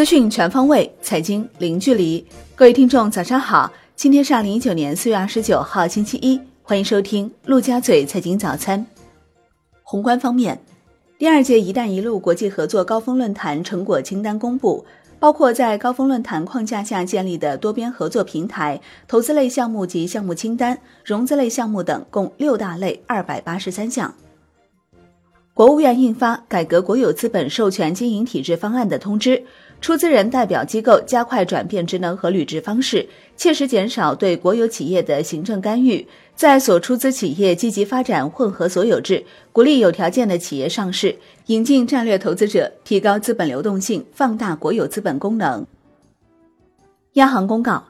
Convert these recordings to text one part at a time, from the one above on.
资讯全方位，财经零距离。各位听众，早上好！今天是二零一九年四月二十九号，星期一。欢迎收听陆家嘴财经早餐。宏观方面，第二届“一带一路”国际合作高峰论坛成果清单公布，包括在高峰论坛框架下建立的多边合作平台、投资类项目及项目清单、融资类项目等，共六大类二百八十三项。国务院印发《改革国有资本授权经营体制方案》的通知。出资人代表机构加快转变职能和履职方式，切实减少对国有企业的行政干预，在所出资企业积极发展混合所有制，鼓励有条件的企业上市，引进战略投资者，提高资本流动性，放大国有资本功能。央行公告：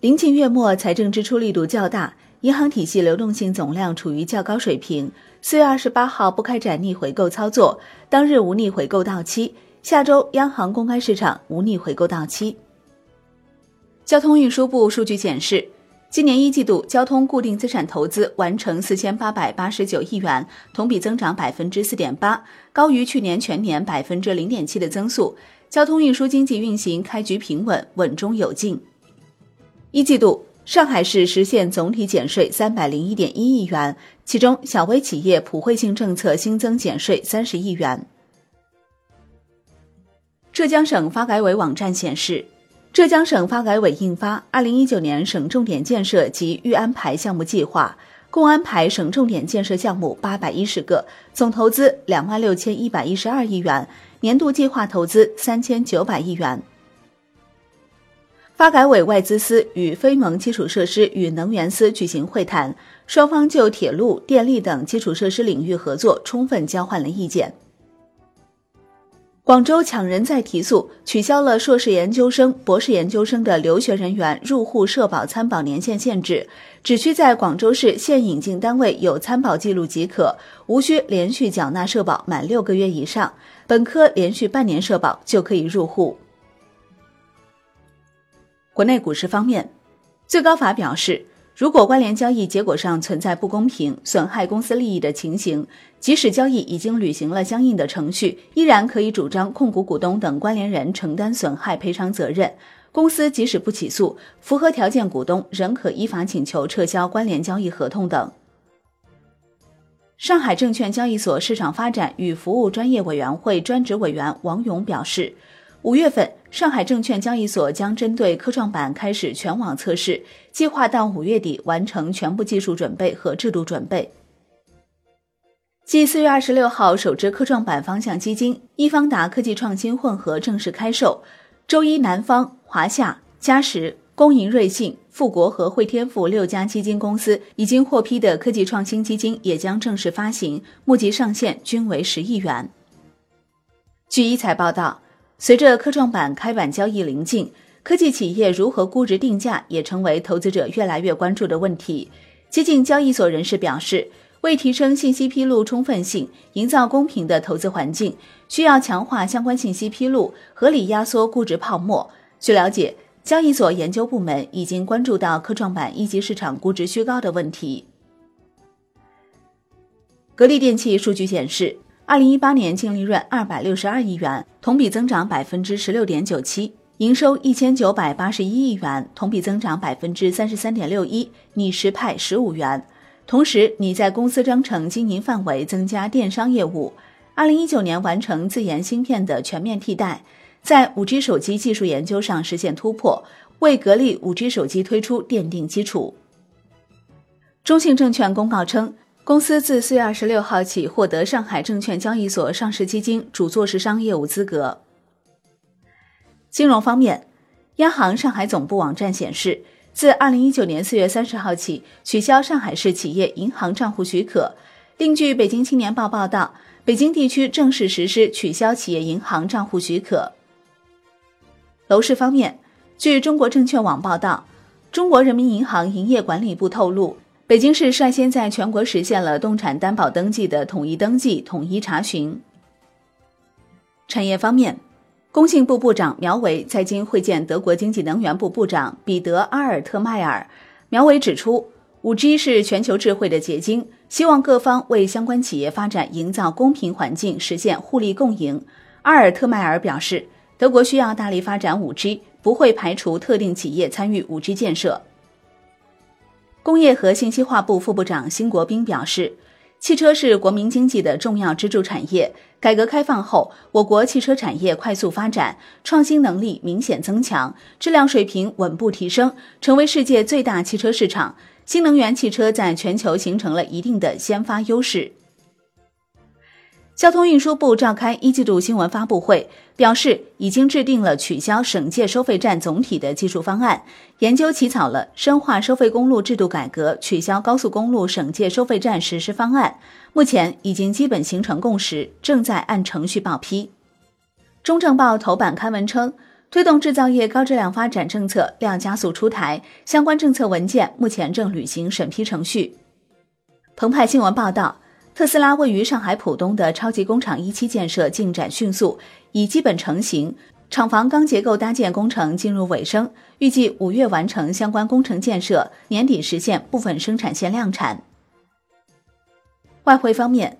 临近月末，财政支出力度较大，银行体系流动性总量处于较高水平。四月二十八号不开展逆回购操作，当日无逆回购到期。下周央行公开市场无逆回购到期。交通运输部数据显示，今年一季度交通固定资产投资完成四千八百八十九亿元，同比增长百分之四点八，高于去年全年百分之零点七的增速。交通运输经济运行开局平稳，稳中有进。一季度，上海市实现总体减税三百零一点一亿元，其中小微企业普惠性政策新增减税三十亿元。浙江省发改委网站显示，浙江省发改委印发《二零一九年省重点建设及预安排项目计划》，共安排省重点建设项目八百一十个，总投资两万六千一百一十二亿元，年度计划投资三千九百亿元。发改委外资司与非盟基础设施与能源司举行会谈，双方就铁路、电力等基础设施领域合作充分交换了意见。广州抢人才提速，取消了硕士研究生、博士研究生的留学人员入户社保参保年限限制，只需在广州市现引进单位有参保记录即可，无需连续缴纳社保满六个月以上，本科连续半年社保就可以入户。国内股市方面，最高法表示。如果关联交易结果上存在不公平、损害公司利益的情形，即使交易已经履行了相应的程序，依然可以主张控股股东等关联人承担损害赔偿责任。公司即使不起诉，符合条件股东仍可依法请求撤销关联交易合同等。上海证券交易所市场发展与服务专业委员会专职委员王勇表示。五月份，上海证券交易所将针对科创板开始全网测试，计划到五月底完成全部技术准备和制度准备。继四月二十六号首支科创板方向基金易方达科技创新混合正式开售，周一南方、华夏、嘉实、工银瑞信、富国和汇添富六家基金公司已经获批的科技创新基金也将正式发行，募集上限均为十亿元。据一财报道。随着科创板开板交易临近，科技企业如何估值定价也成为投资者越来越关注的问题。接近交易所人士表示，为提升信息披露充分性，营造公平的投资环境，需要强化相关信息披露，合理压缩估值泡沫。据了解，交易所研究部门已经关注到科创板一级市场估值虚高的问题。格力电器数据显示。二零一八年净利润二百六十二亿元，同比增长百分之十六点九七；营收一千九百八十一亿元，同比增长百分之三十三点六一，拟实派十五元。同时，拟在公司章程经营范围增加电商业务。二零一九年完成自研芯片的全面替代，在五 G 手机技术研究上实现突破，为格力五 G 手机推出奠定基础。中信证券公告称。公司自四月二十六号起获得上海证券交易所上市基金主做市商业务资格。金融方面，央行上海总部网站显示，自二零一九年四月三十号起取消上海市企业银行账户许可。另据北京青年报报道，北京地区正式实施取消企业银行账户许可。楼市方面，据中国证券网报道，中国人民银行营业管理部透露。北京市率先在全国实现了动产担保登记的统一登记、统一查询。产业方面，工信部部长苗圩在京会见德国经济能源部部长彼得阿尔特迈尔。苗圩指出，5G 是全球智慧的结晶，希望各方为相关企业发展营造公平环境，实现互利共赢。阿尔特迈尔表示，德国需要大力发展 5G，不会排除特定企业参与 5G 建设。工业和信息化部副部长辛国斌表示，汽车是国民经济的重要支柱产业。改革开放后，我国汽车产业快速发展，创新能力明显增强，质量水平稳步提升，成为世界最大汽车市场。新能源汽车在全球形成了一定的先发优势。交通运输部召开一季度新闻发布会，表示已经制定了取消省界收费站总体的技术方案，研究起草了深化收费公路制度改革、取消高速公路省界收费站实施方案，目前已经基本形成共识，正在按程序报批。中证报头版刊文称，推动制造业高质量发展政策量加速出台，相关政策文件目前正履行审批程序。澎湃新闻报道。特斯拉位于上海浦东的超级工厂一期建设进展迅速，已基本成型，厂房钢结构搭建工程进入尾声，预计五月完成相关工程建设，年底实现部分生产线量产。外汇方面，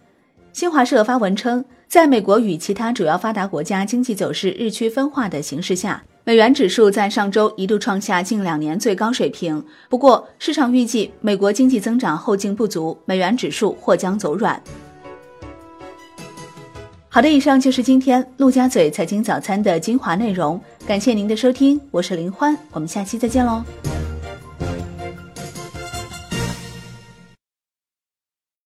新华社发文称，在美国与其他主要发达国家经济走势日趋分化的形势下。美元指数在上周一度创下近两年最高水平，不过市场预计美国经济增长后劲不足，美元指数或将走软。好的，以上就是今天陆家嘴财经早餐的精华内容，感谢您的收听，我是林欢，我们下期再见喽。